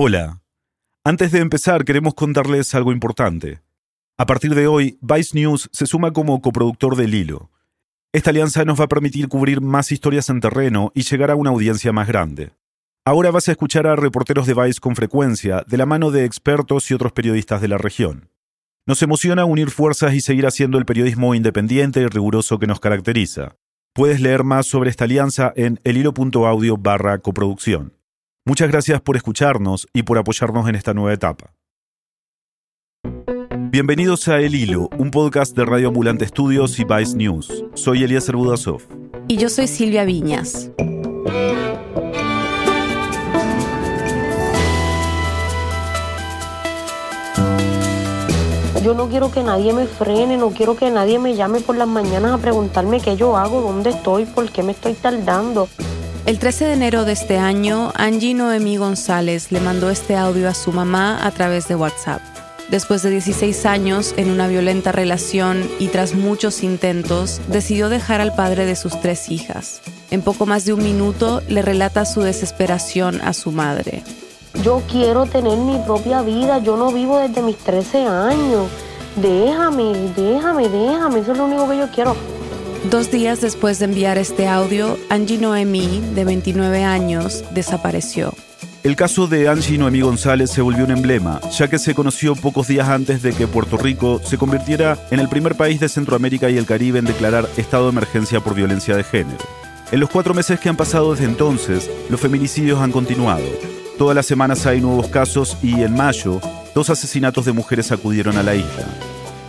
Hola. Antes de empezar, queremos contarles algo importante. A partir de hoy, Vice News se suma como coproductor del Hilo. Esta alianza nos va a permitir cubrir más historias en terreno y llegar a una audiencia más grande. Ahora vas a escuchar a reporteros de Vice con frecuencia, de la mano de expertos y otros periodistas de la región. Nos emociona unir fuerzas y seguir haciendo el periodismo independiente y riguroso que nos caracteriza. Puedes leer más sobre esta alianza en elhilo.audio barra coproducción. Muchas gracias por escucharnos y por apoyarnos en esta nueva etapa. Bienvenidos a El Hilo, un podcast de Radio Ambulante Estudios y Vice News. Soy Eliezer Budasov. Y yo soy Silvia Viñas. Yo no quiero que nadie me frene, no quiero que nadie me llame por las mañanas a preguntarme qué yo hago, dónde estoy, por qué me estoy tardando. El 13 de enero de este año, Angie Noemí González le mandó este audio a su mamá a través de WhatsApp. Después de 16 años en una violenta relación y tras muchos intentos, decidió dejar al padre de sus tres hijas. En poco más de un minuto le relata su desesperación a su madre. Yo quiero tener mi propia vida, yo no vivo desde mis 13 años. Déjame, déjame, déjame, eso es lo único que yo quiero. Dos días después de enviar este audio, Angie Noemí, de 29 años, desapareció. El caso de Angie Noemí González se volvió un emblema, ya que se conoció pocos días antes de que Puerto Rico se convirtiera en el primer país de Centroamérica y el Caribe en declarar estado de emergencia por violencia de género. En los cuatro meses que han pasado desde entonces, los feminicidios han continuado. Todas las semanas hay nuevos casos y en mayo, dos asesinatos de mujeres acudieron a la isla.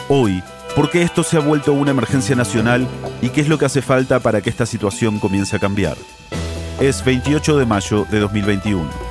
Hoy, ¿por qué esto se ha vuelto una emergencia nacional y qué es lo que hace falta para que esta situación comience a cambiar? Es 28 de mayo de 2021.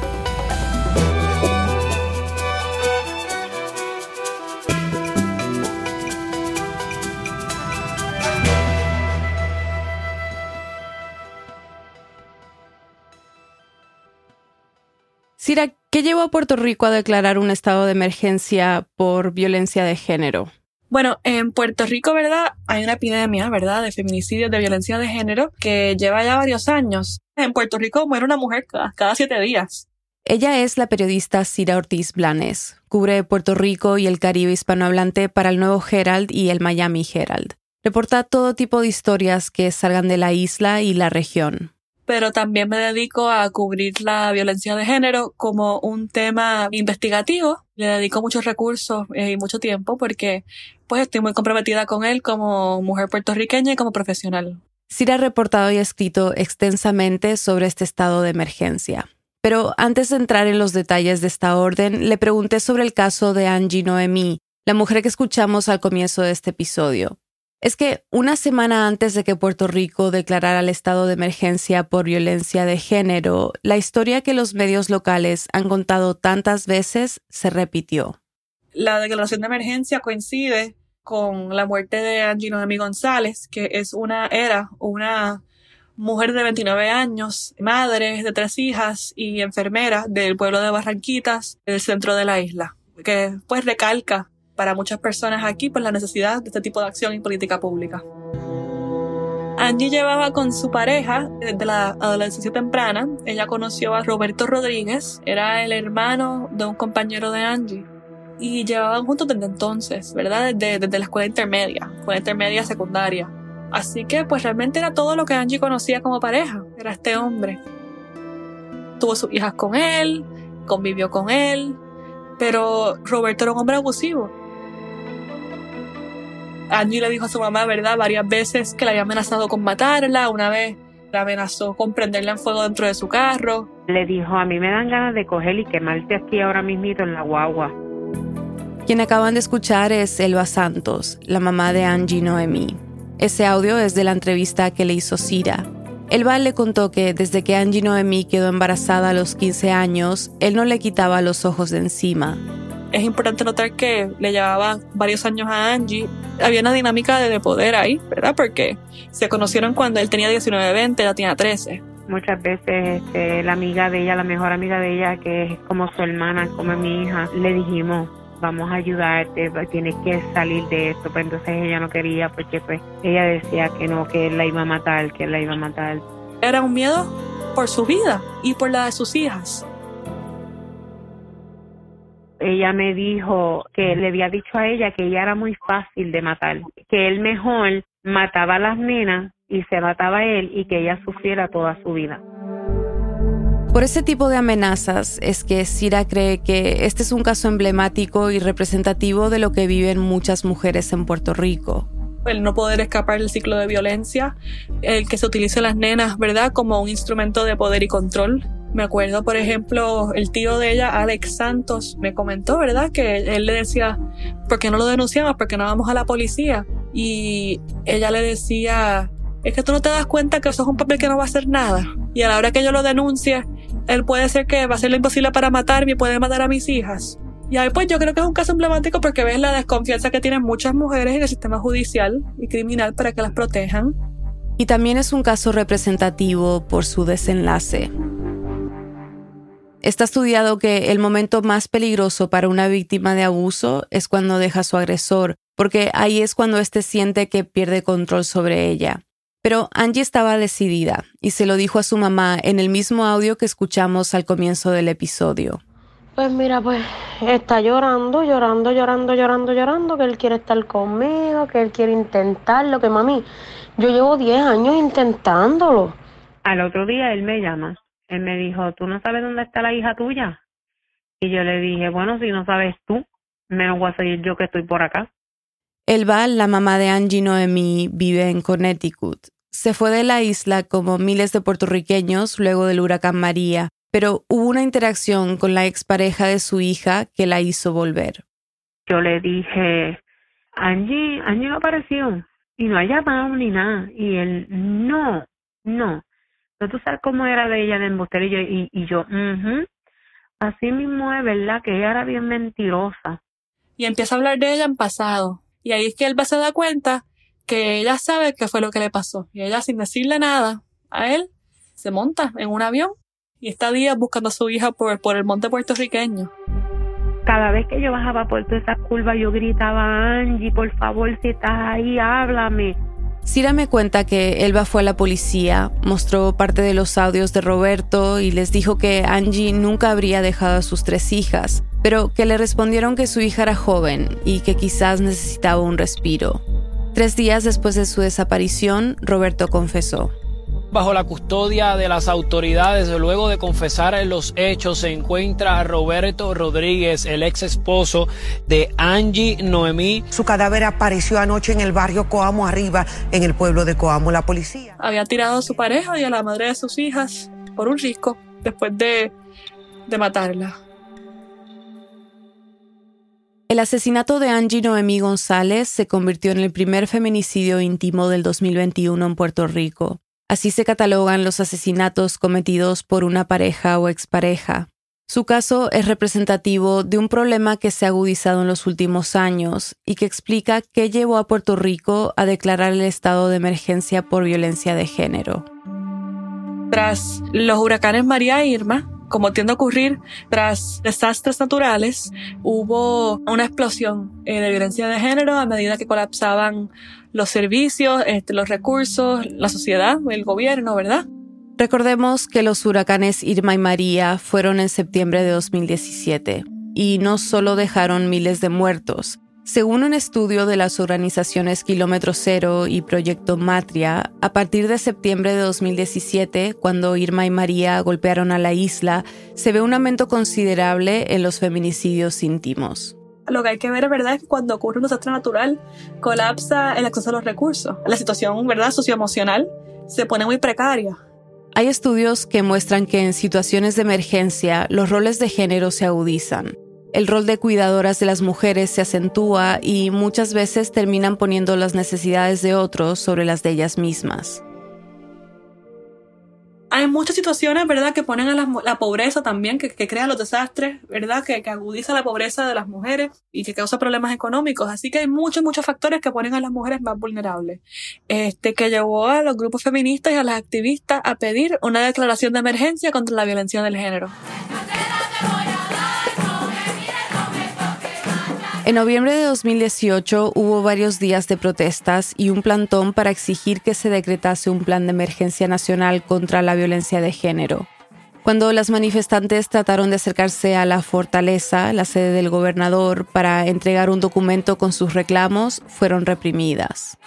Cira, ¿qué llevó a Puerto Rico a declarar un estado de emergencia por violencia de género? Bueno, en Puerto Rico, ¿verdad? Hay una epidemia, ¿verdad? De feminicidios, de violencia de género, que lleva ya varios años. En Puerto Rico muere una mujer cada, siete días. Ella es la periodista Cira Ortiz Blanes. Cubre Puerto Rico y el Caribe hispanohablante para el Nuevo Herald y el Miami Herald. Reporta todo tipo de historias que salgan de la isla y la región pero también me dedico a cubrir la violencia de género como un tema investigativo. Le dedico muchos recursos y mucho tiempo porque pues estoy muy comprometida con él como mujer puertorriqueña y como profesional. Cira ha reportado y escrito extensamente sobre este estado de emergencia. Pero antes de entrar en los detalles de esta orden, le pregunté sobre el caso de Angie Noemí, la mujer que escuchamos al comienzo de este episodio es que una semana antes de que Puerto Rico declarara el estado de emergencia por violencia de género, la historia que los medios locales han contado tantas veces se repitió. La declaración de emergencia coincide con la muerte de Angie Noemi González, que es una, era una mujer de 29 años, madre de tres hijas y enfermera del pueblo de Barranquitas, del centro de la isla, que pues recalca para muchas personas aquí por la necesidad de este tipo de acción y política pública. Angie llevaba con su pareja desde la adolescencia temprana. Ella conoció a Roberto Rodríguez, era el hermano de un compañero de Angie. Y llevaban juntos desde entonces, ¿verdad? Desde, desde la escuela intermedia, escuela intermedia secundaria. Así que pues realmente era todo lo que Angie conocía como pareja, era este hombre. Tuvo sus hijas con él, convivió con él, pero Roberto era un hombre abusivo. Angie le dijo a su mamá, ¿verdad?, varias veces que la había amenazado con matarla. Una vez la amenazó con prenderla en fuego dentro de su carro. Le dijo, a mí me dan ganas de coger y quemarte aquí ahora mismito en la guagua. Quien acaban de escuchar es Elba Santos, la mamá de Angie Noemí. Ese audio es de la entrevista que le hizo Cira. Elba le contó que desde que Angie Noemí quedó embarazada a los 15 años, él no le quitaba los ojos de encima es importante notar que le llevaba varios años a Angie. Había una dinámica de poder ahí, ¿verdad? Porque se conocieron cuando él tenía 19, 20, ella tenía 13. Muchas veces este, la amiga de ella, la mejor amiga de ella, que es como su hermana, como mi hija, le dijimos, vamos a ayudarte, tienes que salir de esto. Pero entonces ella no quería porque pues ella decía que no, que él la iba a matar, que él la iba a matar. Era un miedo por su vida y por la de sus hijas. Ella me dijo que le había dicho a ella que ella era muy fácil de matar, que él mejor mataba a las nenas y se mataba a él y que ella sufriera toda su vida. Por ese tipo de amenazas es que Cira cree que este es un caso emblemático y representativo de lo que viven muchas mujeres en Puerto Rico. El no poder escapar del ciclo de violencia, el que se utilice las nenas, ¿verdad?, como un instrumento de poder y control. Me acuerdo, por ejemplo, el tío de ella, Alex Santos, me comentó, ¿verdad?, que él le decía, ¿por qué no lo denunciamos? ¿Por qué no vamos a la policía? Y ella le decía, es que tú no te das cuenta que eso es un papel que no va a hacer nada. Y a la hora que yo lo denuncie, él puede ser que va a hacer lo imposible para matarme y puede matar a mis hijas. Y ahí pues yo creo que es un caso emblemático porque ves la desconfianza que tienen muchas mujeres en el sistema judicial y criminal para que las protejan. Y también es un caso representativo por su desenlace. Está estudiado que el momento más peligroso para una víctima de abuso es cuando deja a su agresor, porque ahí es cuando éste siente que pierde control sobre ella. Pero Angie estaba decidida y se lo dijo a su mamá en el mismo audio que escuchamos al comienzo del episodio. Pues mira, pues está llorando, llorando, llorando, llorando, llorando, que él quiere estar conmigo, que él quiere intentarlo, que mami, yo llevo 10 años intentándolo. Al otro día él me llama, él me dijo, ¿tú no sabes dónde está la hija tuya? Y yo le dije, bueno, si no sabes tú, menos voy a seguir yo que estoy por acá. Elba, la mamá de Angie Noemi, vive en Connecticut. Se fue de la isla como miles de puertorriqueños luego del huracán María, pero hubo una interacción con la expareja de su hija que la hizo volver. Yo le dije, Angie, Angie no apareció y no ha llamado ni nada. Y él, no, no. Pero tú sabes cómo era de ella de embusterillo y, y yo. Así mismo es, ¿verdad? Que ella era bien mentirosa. Y empieza a hablar de ella en pasado. Y ahí es que él va a se da cuenta que ella sabe qué fue lo que le pasó. Y ella, sin decirle nada a él, se monta en un avión y está días buscando a su hija por, por el monte puertorriqueño. Cada vez que yo bajaba por toda esa curva, yo gritaba, Angie, por favor, si estás ahí, háblame. Cira me cuenta que Elba fue a la policía, mostró parte de los audios de Roberto y les dijo que Angie nunca habría dejado a sus tres hijas, pero que le respondieron que su hija era joven y que quizás necesitaba un respiro. Tres días después de su desaparición, Roberto confesó bajo la custodia de las autoridades. Luego de confesar los hechos, se encuentra Roberto Rodríguez, el ex esposo de Angie Noemí. Su cadáver apareció anoche en el barrio Coamo Arriba, en el pueblo de Coamo. La policía había tirado a su pareja y a la madre de sus hijas por un risco después de, de matarla. El asesinato de Angie Noemí González se convirtió en el primer feminicidio íntimo del 2021 en Puerto Rico. Así se catalogan los asesinatos cometidos por una pareja o expareja. Su caso es representativo de un problema que se ha agudizado en los últimos años y que explica qué llevó a Puerto Rico a declarar el estado de emergencia por violencia de género. Tras los huracanes María e Irma, como tiende a ocurrir tras desastres naturales, hubo una explosión eh, de violencia de género a medida que colapsaban los servicios, este, los recursos, la sociedad, el gobierno, ¿verdad? Recordemos que los huracanes Irma y María fueron en septiembre de 2017 y no solo dejaron miles de muertos. Según un estudio de las organizaciones Kilómetro Cero y Proyecto Matria, a partir de septiembre de 2017, cuando Irma y María golpearon a la isla, se ve un aumento considerable en los feminicidios íntimos lo que hay que ver, es ¿verdad?, es que cuando ocurre un desastre natural, colapsa el acceso a los recursos. La situación, ¿verdad?, socioemocional se pone muy precaria. Hay estudios que muestran que en situaciones de emergencia los roles de género se agudizan. El rol de cuidadoras de las mujeres se acentúa y muchas veces terminan poniendo las necesidades de otros sobre las de ellas mismas hay muchas situaciones, ¿verdad?, que ponen a la, pobreza también, que, crean los desastres, ¿verdad?, que, que, agudiza la pobreza de las mujeres y que causa problemas económicos. Así que hay muchos, muchos factores que ponen a las mujeres más vulnerables. Este, que llevó a los grupos feministas y a las activistas a pedir una declaración de emergencia contra la violencia del género. En noviembre de 2018 hubo varios días de protestas y un plantón para exigir que se decretase un plan de emergencia nacional contra la violencia de género. Cuando las manifestantes trataron de acercarse a la fortaleza, la sede del gobernador, para entregar un documento con sus reclamos, fueron reprimidas.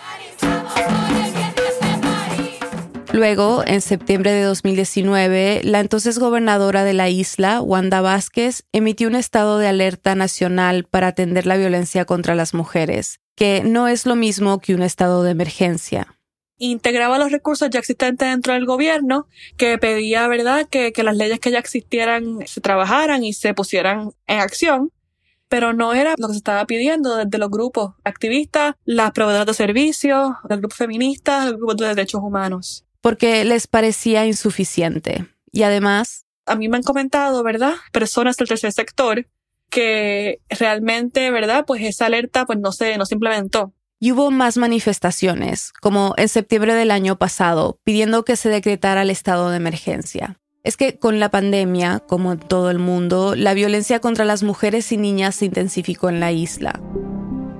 Luego, en septiembre de 2019, la entonces gobernadora de la isla, Wanda Vázquez, emitió un estado de alerta nacional para atender la violencia contra las mujeres, que no es lo mismo que un estado de emergencia integraba los recursos ya existentes dentro del gobierno, que pedía, ¿verdad?, que, que, las leyes que ya existieran se trabajaran y se pusieran en acción, pero no era lo que se estaba pidiendo desde los grupos activistas, las proveedoras de servicios, los grupos feministas, los grupos de derechos humanos porque les parecía insuficiente. Y además... A mí me han comentado, ¿verdad? Personas del tercer sector que realmente, ¿verdad? Pues esa alerta pues no se, no se implementó. Y hubo más manifestaciones, como en septiembre del año pasado, pidiendo que se decretara el estado de emergencia. Es que con la pandemia, como en todo el mundo, la violencia contra las mujeres y niñas se intensificó en la isla.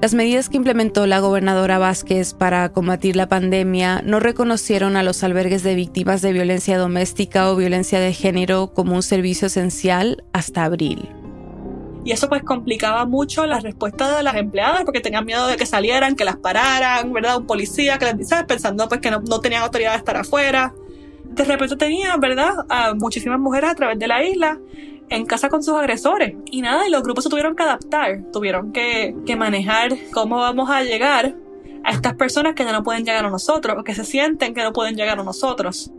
Las medidas que implementó la gobernadora Vázquez para combatir la pandemia no reconocieron a los albergues de víctimas de violencia doméstica o violencia de género como un servicio esencial hasta abril. Y eso pues complicaba mucho la respuesta de las empleadas porque tenían miedo de que salieran, que las pararan, ¿verdad? Un policía que les dice, pensando pues que no, no tenían autoridad de estar afuera. De repente tenían, ¿verdad? A muchísimas mujeres a través de la isla en casa con sus agresores. Y nada, y los grupos se tuvieron que adaptar, tuvieron que, que manejar cómo vamos a llegar a estas personas que ya no pueden llegar a nosotros o que se sienten que no pueden llegar a nosotros.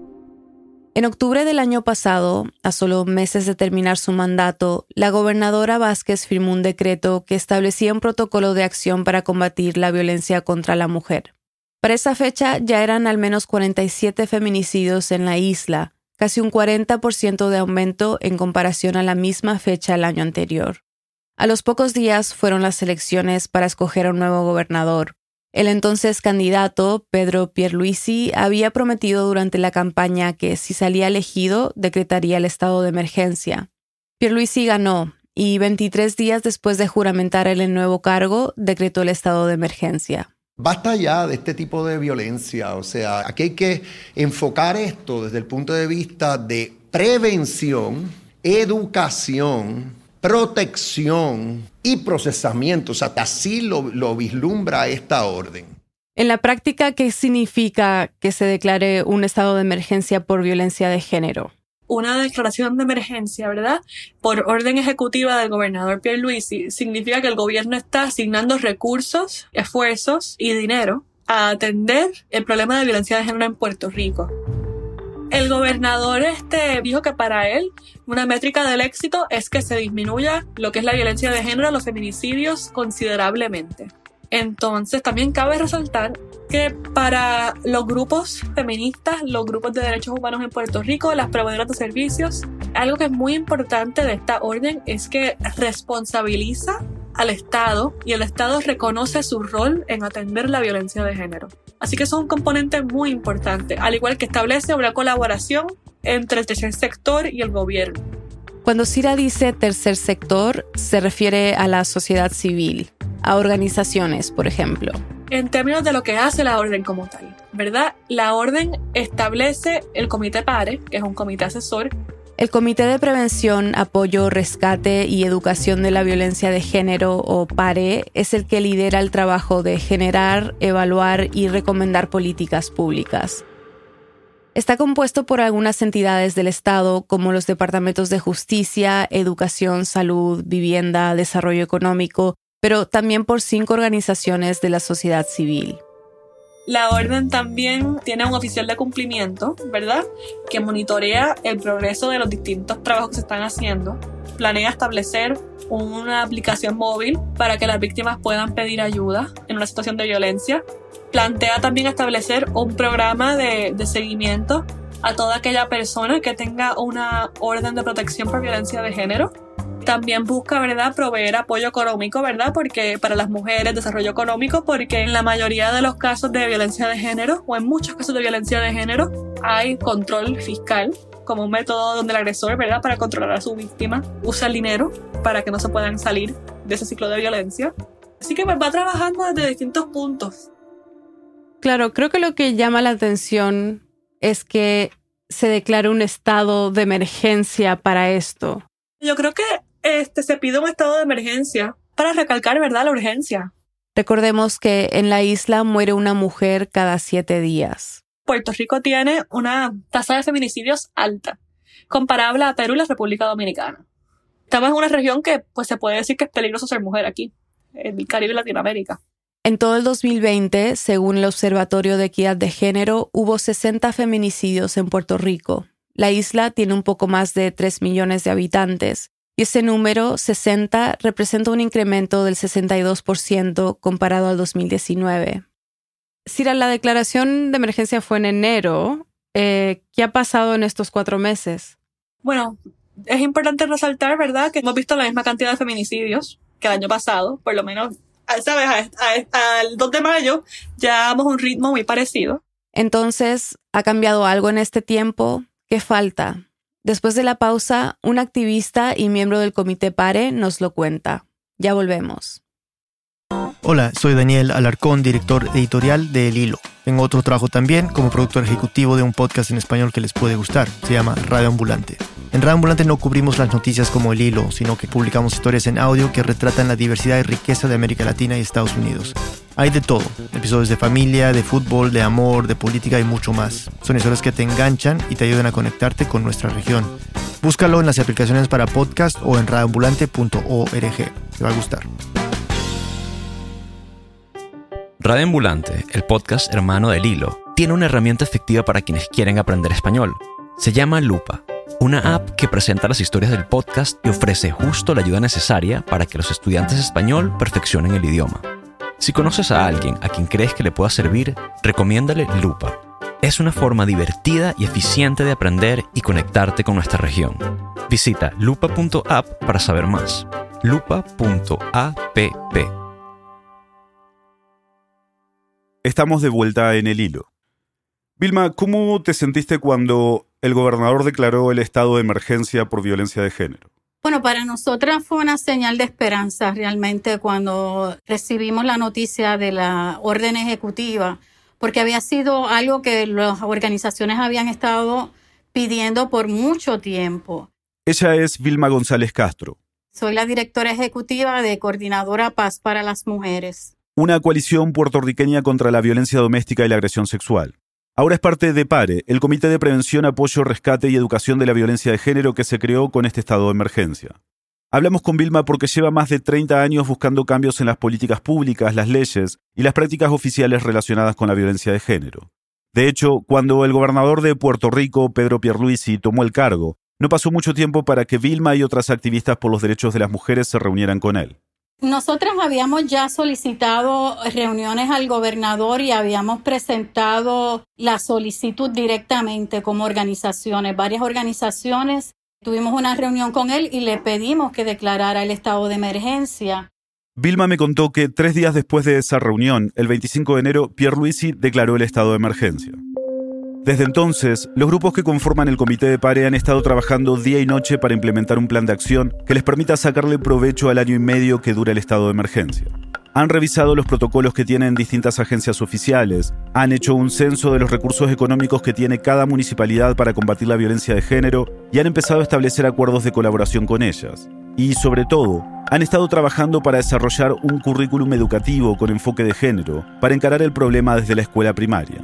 En octubre del año pasado, a solo meses de terminar su mandato, la gobernadora Vázquez firmó un decreto que establecía un protocolo de acción para combatir la violencia contra la mujer. Para esa fecha ya eran al menos 47 feminicidios en la isla, casi un 40% de aumento en comparación a la misma fecha el año anterior. A los pocos días fueron las elecciones para escoger a un nuevo gobernador. El entonces candidato, Pedro Pierluisi, había prometido durante la campaña que si salía elegido decretaría el estado de emergencia. Pierluisi ganó y 23 días después de juramentar el nuevo cargo decretó el estado de emergencia. Basta ya de este tipo de violencia, o sea, aquí hay que enfocar esto desde el punto de vista de prevención, educación, protección y procesamiento, o sea, así lo, lo vislumbra esta orden. En la práctica, ¿qué significa que se declare un estado de emergencia por violencia de género? Una declaración de emergencia, ¿verdad? Por orden ejecutiva del gobernador Pierre Luisi, significa que el gobierno está asignando recursos, esfuerzos y dinero a atender el problema de violencia de género en Puerto Rico. El gobernador este dijo que para él una métrica del éxito es que se disminuya lo que es la violencia de género, los feminicidios considerablemente. Entonces también cabe resaltar que para los grupos feministas, los grupos de derechos humanos en Puerto Rico, las proveedoras de servicios, algo que es muy importante de esta orden es que responsabiliza al Estado y el Estado reconoce su rol en atender la violencia de género. Así que eso es un componente muy importante, al igual que establece una colaboración entre el tercer sector y el gobierno. Cuando Cira dice tercer sector, se refiere a la sociedad civil, a organizaciones, por ejemplo. En términos de lo que hace la orden como tal, ¿verdad? La orden establece el Comité PARE, que es un comité asesor. El Comité de Prevención, Apoyo, Rescate y Educación de la Violencia de Género, o PARE, es el que lidera el trabajo de generar, evaluar y recomendar políticas públicas. Está compuesto por algunas entidades del Estado como los departamentos de justicia, educación, salud, vivienda, desarrollo económico, pero también por cinco organizaciones de la sociedad civil. La orden también tiene un oficial de cumplimiento, ¿verdad? Que monitorea el progreso de los distintos trabajos que se están haciendo. Planea establecer una aplicación móvil para que las víctimas puedan pedir ayuda en una situación de violencia. Plantea también establecer un programa de, de seguimiento a toda aquella persona que tenga una orden de protección por violencia de género también busca, ¿verdad?, proveer apoyo económico, ¿verdad? Porque para las mujeres, desarrollo económico, porque en la mayoría de los casos de violencia de género, o en muchos casos de violencia de género, hay control fiscal como un método donde el agresor, ¿verdad?, para controlar a su víctima, usa el dinero para que no se puedan salir de ese ciclo de violencia. Así que pues, va trabajando desde distintos puntos. Claro, creo que lo que llama la atención es que se declara un estado de emergencia para esto? Yo creo que este, se pide un estado de emergencia para recalcar, ¿verdad?, la urgencia. Recordemos que en la isla muere una mujer cada siete días. Puerto Rico tiene una tasa de feminicidios alta, comparable a Perú y la República Dominicana. Estamos en una región que pues se puede decir que es peligroso ser mujer aquí, en el Caribe y Latinoamérica. En todo el 2020, según el Observatorio de Equidad de Género, hubo 60 feminicidios en Puerto Rico. La isla tiene un poco más de 3 millones de habitantes y ese número 60 representa un incremento del 62% comparado al 2019. Si la declaración de emergencia fue en enero, eh, ¿qué ha pasado en estos cuatro meses? Bueno, es importante resaltar, ¿verdad?, que hemos visto la misma cantidad de feminicidios que el año pasado, por lo menos ¿sabes? Al 2 de mayo ya vamos a un ritmo muy parecido. Entonces, ¿ha cambiado algo en este tiempo? ¿Qué falta? Después de la pausa, un activista y miembro del comité PARE nos lo cuenta. Ya volvemos. Hola, soy Daniel Alarcón, director editorial de El Hilo. Tengo otro trabajo también como productor ejecutivo de un podcast en español que les puede gustar. Se llama Radio Ambulante. En Radio Ambulante no cubrimos las noticias como el hilo, sino que publicamos historias en audio que retratan la diversidad y riqueza de América Latina y Estados Unidos. Hay de todo, episodios de familia, de fútbol, de amor, de política y mucho más. Son historias que te enganchan y te ayudan a conectarte con nuestra región. Búscalo en las aplicaciones para podcast o en radioambulante.org. Te va a gustar. Radio el podcast hermano del hilo, tiene una herramienta efectiva para quienes quieren aprender español. Se llama Lupa una app que presenta las historias del podcast y ofrece justo la ayuda necesaria para que los estudiantes español perfeccionen el idioma. Si conoces a alguien a quien crees que le pueda servir, recomiéndale Lupa. Es una forma divertida y eficiente de aprender y conectarte con nuestra región. Visita lupa.app para saber más. lupa.app. Estamos de vuelta en el hilo. Vilma, ¿cómo te sentiste cuando el gobernador declaró el estado de emergencia por violencia de género? Bueno, para nosotras fue una señal de esperanza realmente cuando recibimos la noticia de la orden ejecutiva, porque había sido algo que las organizaciones habían estado pidiendo por mucho tiempo. Ella es Vilma González Castro. Soy la directora ejecutiva de Coordinadora Paz para las Mujeres. Una coalición puertorriqueña contra la violencia doméstica y la agresión sexual. Ahora es parte de PARE, el Comité de Prevención, Apoyo, Rescate y Educación de la Violencia de Género que se creó con este estado de emergencia. Hablamos con Vilma porque lleva más de 30 años buscando cambios en las políticas públicas, las leyes y las prácticas oficiales relacionadas con la violencia de género. De hecho, cuando el gobernador de Puerto Rico, Pedro Pierluisi, tomó el cargo, no pasó mucho tiempo para que Vilma y otras activistas por los derechos de las mujeres se reunieran con él. Nosotras habíamos ya solicitado reuniones al gobernador y habíamos presentado la solicitud directamente como organizaciones, varias organizaciones. Tuvimos una reunión con él y le pedimos que declarara el estado de emergencia. Vilma me contó que tres días después de esa reunión, el 25 de enero, Pierluisi declaró el estado de emergencia. Desde entonces, los grupos que conforman el Comité de Pare han estado trabajando día y noche para implementar un plan de acción que les permita sacarle provecho al año y medio que dura el estado de emergencia. Han revisado los protocolos que tienen distintas agencias oficiales, han hecho un censo de los recursos económicos que tiene cada municipalidad para combatir la violencia de género y han empezado a establecer acuerdos de colaboración con ellas. Y sobre todo, han estado trabajando para desarrollar un currículum educativo con enfoque de género para encarar el problema desde la escuela primaria.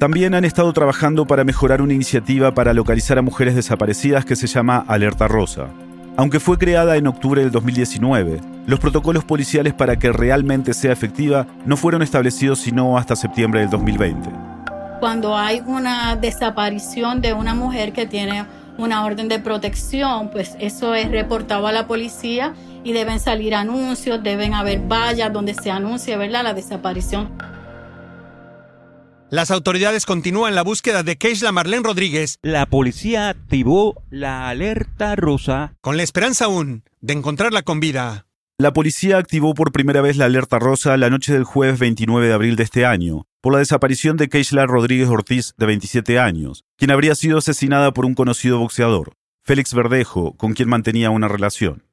También han estado trabajando para mejorar una iniciativa para localizar a mujeres desaparecidas que se llama Alerta Rosa. Aunque fue creada en octubre del 2019, los protocolos policiales para que realmente sea efectiva no fueron establecidos sino hasta septiembre del 2020. Cuando hay una desaparición de una mujer que tiene una orden de protección, pues eso es reportado a la policía y deben salir anuncios, deben haber vallas donde se anuncie ¿verdad? la desaparición. Las autoridades continúan la búsqueda de Keishla Marlene Rodríguez. La policía activó la alerta rosa. Con la esperanza aún de encontrarla con vida. La policía activó por primera vez la alerta rosa la noche del jueves 29 de abril de este año, por la desaparición de Keishla Rodríguez Ortiz, de 27 años, quien habría sido asesinada por un conocido boxeador, Félix Verdejo, con quien mantenía una relación.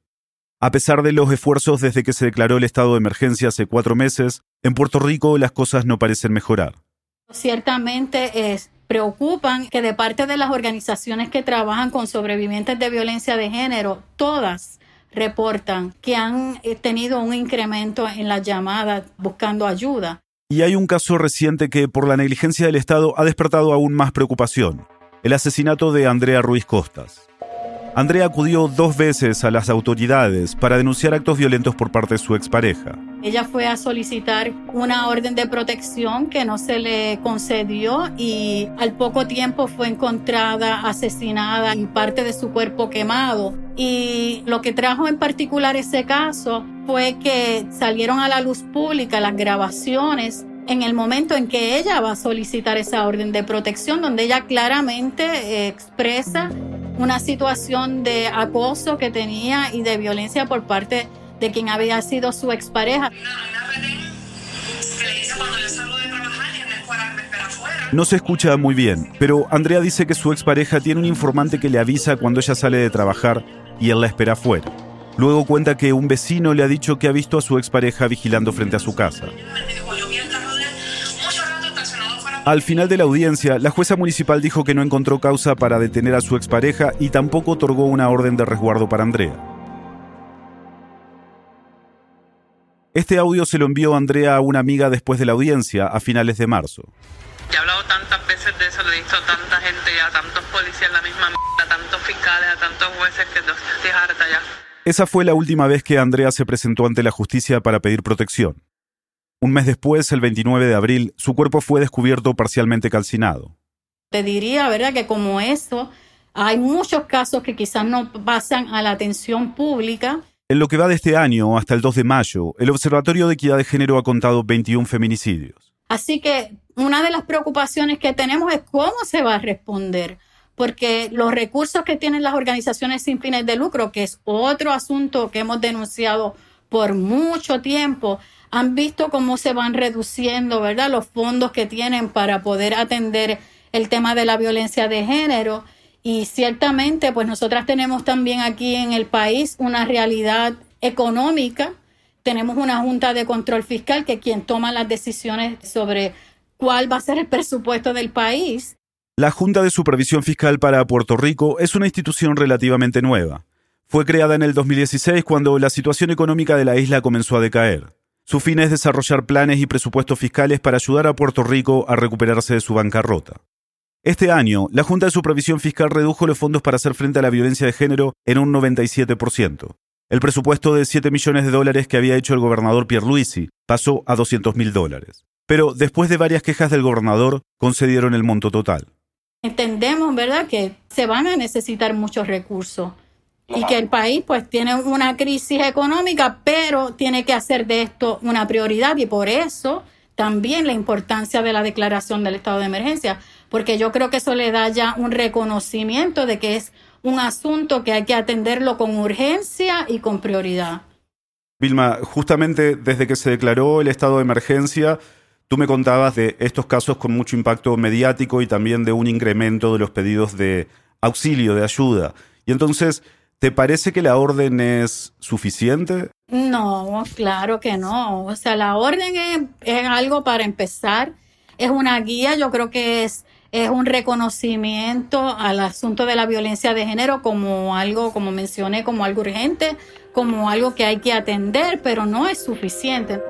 A pesar de los esfuerzos desde que se declaró el estado de emergencia hace cuatro meses, en Puerto Rico las cosas no parecen mejorar. Ciertamente es, preocupan que de parte de las organizaciones que trabajan con sobrevivientes de violencia de género, todas reportan que han eh, tenido un incremento en las llamadas buscando ayuda. Y hay un caso reciente que, por la negligencia del Estado, ha despertado aún más preocupación. El asesinato de Andrea Ruiz Costas. Andrea acudió dos veces a las autoridades para denunciar actos violentos por parte de su expareja. Ella fue a solicitar una orden de protección que no se le concedió y al poco tiempo fue encontrada asesinada y parte de su cuerpo quemado. Y lo que trajo en particular ese caso fue que salieron a la luz pública las grabaciones en el momento en que ella va a solicitar esa orden de protección, donde ella claramente eh, expresa una situación de acoso que tenía y de violencia por parte de quien había sido su expareja. No se escucha muy bien, pero Andrea dice que su expareja tiene un informante que le avisa cuando ella sale de trabajar y él la espera afuera. Luego cuenta que un vecino le ha dicho que ha visto a su expareja vigilando frente a su casa. Al final de la audiencia, la jueza municipal dijo que no encontró causa para detener a su expareja y tampoco otorgó una orden de resguardo para Andrea. Este audio se lo envió Andrea a una amiga después de la audiencia, a finales de marzo. He hablado tantas veces de eso, le he dicho a tanta gente ya, a tantos policías la misma mierda, a tantos fiscales, a tantos jueces que estoy harta ya. Esa fue la última vez que Andrea se presentó ante la justicia para pedir protección. Un mes después, el 29 de abril, su cuerpo fue descubierto parcialmente calcinado. Te diría, ¿verdad?, que como eso, hay muchos casos que quizás no pasan a la atención pública. En lo que va de este año hasta el 2 de mayo, el Observatorio de Equidad de Género ha contado 21 feminicidios. Así que una de las preocupaciones que tenemos es cómo se va a responder, porque los recursos que tienen las organizaciones sin fines de lucro, que es otro asunto que hemos denunciado por mucho tiempo, han visto cómo se van reduciendo, ¿verdad? Los fondos que tienen para poder atender el tema de la violencia de género. Y ciertamente, pues nosotras tenemos también aquí en el país una realidad económica. Tenemos una junta de control fiscal que quien toma las decisiones sobre cuál va a ser el presupuesto del país. La Junta de Supervisión Fiscal para Puerto Rico es una institución relativamente nueva. Fue creada en el 2016 cuando la situación económica de la isla comenzó a decaer. Su fin es desarrollar planes y presupuestos fiscales para ayudar a Puerto Rico a recuperarse de su bancarrota. Este año, la Junta de Supervisión Fiscal redujo los fondos para hacer frente a la violencia de género en un 97%. El presupuesto de 7 millones de dólares que había hecho el gobernador Pierluisi pasó a 200 mil dólares. Pero después de varias quejas del gobernador, concedieron el monto total. Entendemos, ¿verdad?, que se van a necesitar muchos recursos y que el país pues tiene una crisis económica, pero tiene que hacer de esto una prioridad y por eso también la importancia de la declaración del estado de emergencia, porque yo creo que eso le da ya un reconocimiento de que es un asunto que hay que atenderlo con urgencia y con prioridad. Vilma, justamente desde que se declaró el estado de emergencia, tú me contabas de estos casos con mucho impacto mediático y también de un incremento de los pedidos de auxilio, de ayuda. Y entonces, ¿Te parece que la orden es suficiente? No, claro que no. O sea, la orden es, algo para empezar, es una guía, yo creo que es, es un reconocimiento al asunto de la violencia de género como algo, como mencioné, como algo urgente, como algo que hay que atender, pero no es suficiente.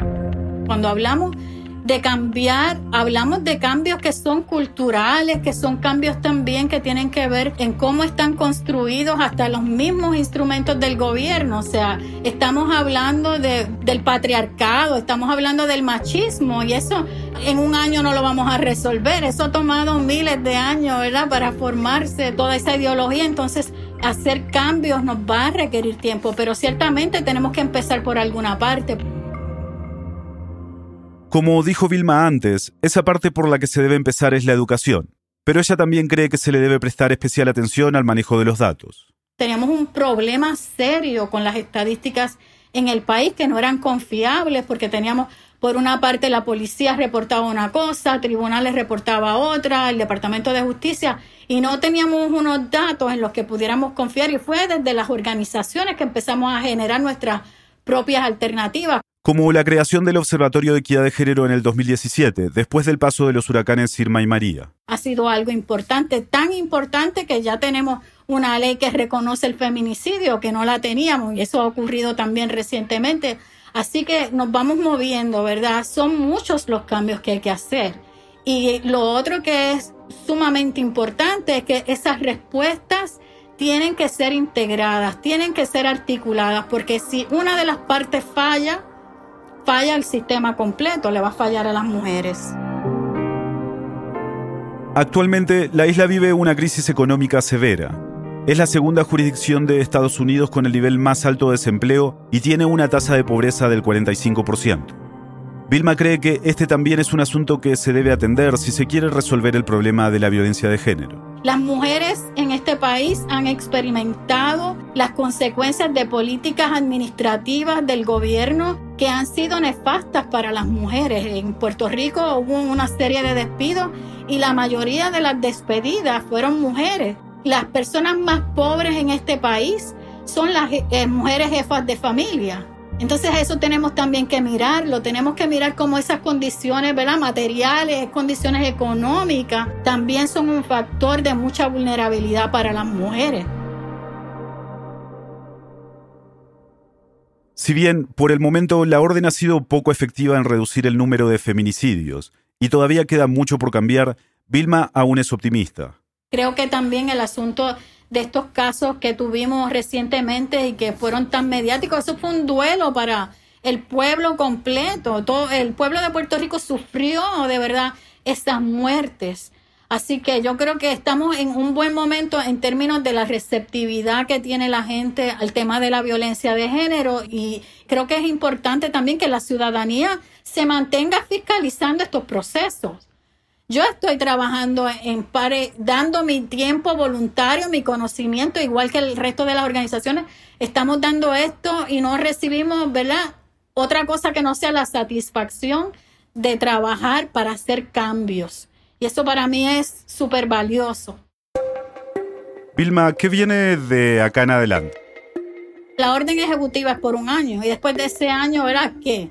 Cuando hablamos de cambiar, hablamos de cambios que son culturales, que son cambios también que tienen que ver en cómo están construidos hasta los mismos instrumentos del gobierno. O sea, estamos hablando de, del patriarcado, estamos hablando del machismo y eso en un año no lo vamos a resolver. Eso ha tomado miles de años, ¿verdad? Para formarse toda esa ideología. Entonces, hacer cambios nos va a requerir tiempo, pero ciertamente tenemos que empezar por alguna parte. Como dijo Vilma antes, esa parte por la que se debe empezar es la educación, pero ella también cree que se le debe prestar especial atención al manejo de los datos. Teníamos un problema serio con las estadísticas en el país que no eran confiables porque teníamos, por una parte, la policía reportaba una cosa, tribunales reportaba otra, el Departamento de Justicia, y no teníamos unos datos en los que pudiéramos confiar y fue desde las organizaciones que empezamos a generar nuestras propias alternativas. Como la creación del Observatorio de Equidad de Género en el 2017, después del paso de los huracanes Irma y María. Ha sido algo importante, tan importante que ya tenemos una ley que reconoce el feminicidio, que no la teníamos, y eso ha ocurrido también recientemente. Así que nos vamos moviendo, ¿verdad? Son muchos los cambios que hay que hacer. Y lo otro que es sumamente importante es que esas respuestas tienen que ser integradas, tienen que ser articuladas, porque si una de las partes falla, falla el sistema completo, le va a fallar a las mujeres. Actualmente, la isla vive una crisis económica severa. Es la segunda jurisdicción de Estados Unidos con el nivel más alto de desempleo y tiene una tasa de pobreza del 45%. Vilma cree que este también es un asunto que se debe atender si se quiere resolver el problema de la violencia de género. Las mujeres en este país han experimentado las consecuencias de políticas administrativas del gobierno que han sido nefastas para las mujeres. En Puerto Rico hubo una serie de despidos y la mayoría de las despedidas fueron mujeres. Las personas más pobres en este país son las eh, mujeres jefas de familia. Entonces eso tenemos también que mirarlo, tenemos que mirar cómo esas condiciones ¿verdad? materiales, condiciones económicas, también son un factor de mucha vulnerabilidad para las mujeres. Si bien por el momento la orden ha sido poco efectiva en reducir el número de feminicidios y todavía queda mucho por cambiar, Vilma aún es optimista. Creo que también el asunto de estos casos que tuvimos recientemente y que fueron tan mediáticos. Eso fue un duelo para el pueblo completo. Todo el pueblo de Puerto Rico sufrió de verdad esas muertes. Así que yo creo que estamos en un buen momento en términos de la receptividad que tiene la gente al tema de la violencia de género y creo que es importante también que la ciudadanía se mantenga fiscalizando estos procesos. Yo estoy trabajando en pare, dando mi tiempo voluntario, mi conocimiento, igual que el resto de las organizaciones. Estamos dando esto y no recibimos, ¿verdad? Otra cosa que no sea la satisfacción de trabajar para hacer cambios. Y eso para mí es súper valioso. Vilma, ¿qué viene de acá en adelante? La orden ejecutiva es por un año y después de ese año, ¿verdad qué?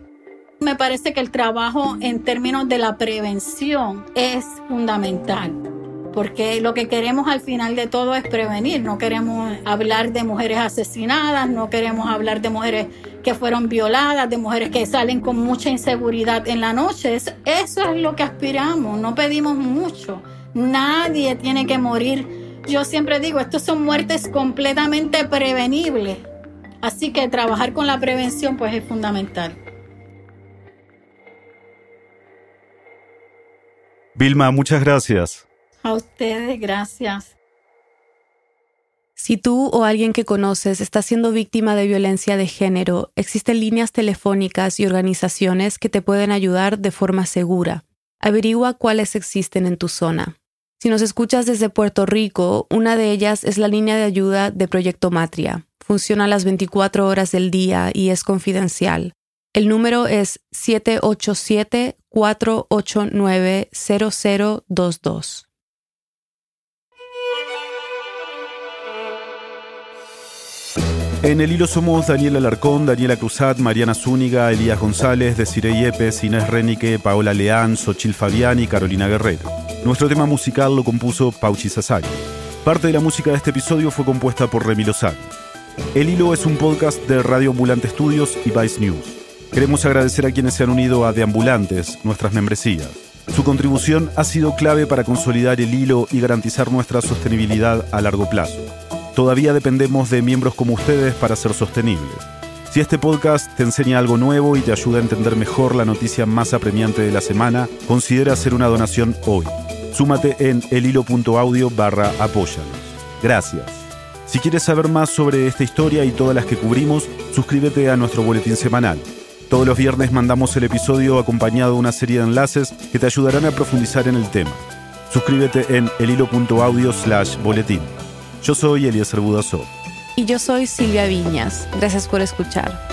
Me parece que el trabajo en términos de la prevención es fundamental, porque lo que queremos al final de todo es prevenir. No queremos hablar de mujeres asesinadas, no queremos hablar de mujeres que fueron violadas, de mujeres que salen con mucha inseguridad en la noche. Eso, es lo que aspiramos, no pedimos mucho. Nadie tiene que morir. Yo siempre digo, estos son muertes completamente prevenibles. Así que trabajar con la prevención pues es fundamental. Vilma, muchas gracias. A ustedes, gracias. Si tú o alguien que conoces está siendo víctima de violencia de género, existen líneas telefónicas y organizaciones que te pueden ayudar de forma segura. Averigua cuáles existen en tu zona. Si nos escuchas desde Puerto Rico, una de ellas es la línea de ayuda de Proyecto Matria. Funciona las 24 horas del día y es confidencial. El número es 787 489-0022. En el hilo somos Daniel Alarcón, Daniela Cruzat, Mariana Zúñiga, Elías González, Desiree Yepes, Inés Renique, Paola Leán, Xochil Fabián y Carolina Guerrero. Nuestro tema musical lo compuso Pauchi Sasari. Parte de la música de este episodio fue compuesta por Remi Lozano. El Hilo es un podcast de Radio Ambulante Estudios y Vice News. Queremos agradecer a quienes se han unido a Deambulantes, nuestras membresías. Su contribución ha sido clave para consolidar el hilo y garantizar nuestra sostenibilidad a largo plazo. Todavía dependemos de miembros como ustedes para ser sostenibles. Si este podcast te enseña algo nuevo y te ayuda a entender mejor la noticia más apremiante de la semana, considera hacer una donación hoy. Súmate en elhilo.audio barra apóyanos. Gracias. Si quieres saber más sobre esta historia y todas las que cubrimos, suscríbete a nuestro boletín semanal. Todos los viernes mandamos el episodio acompañado de una serie de enlaces que te ayudarán a profundizar en el tema. Suscríbete en elhilo.audio slash boletín. Yo soy Eliezer Budasov. Y yo soy Silvia Viñas. Gracias por escuchar.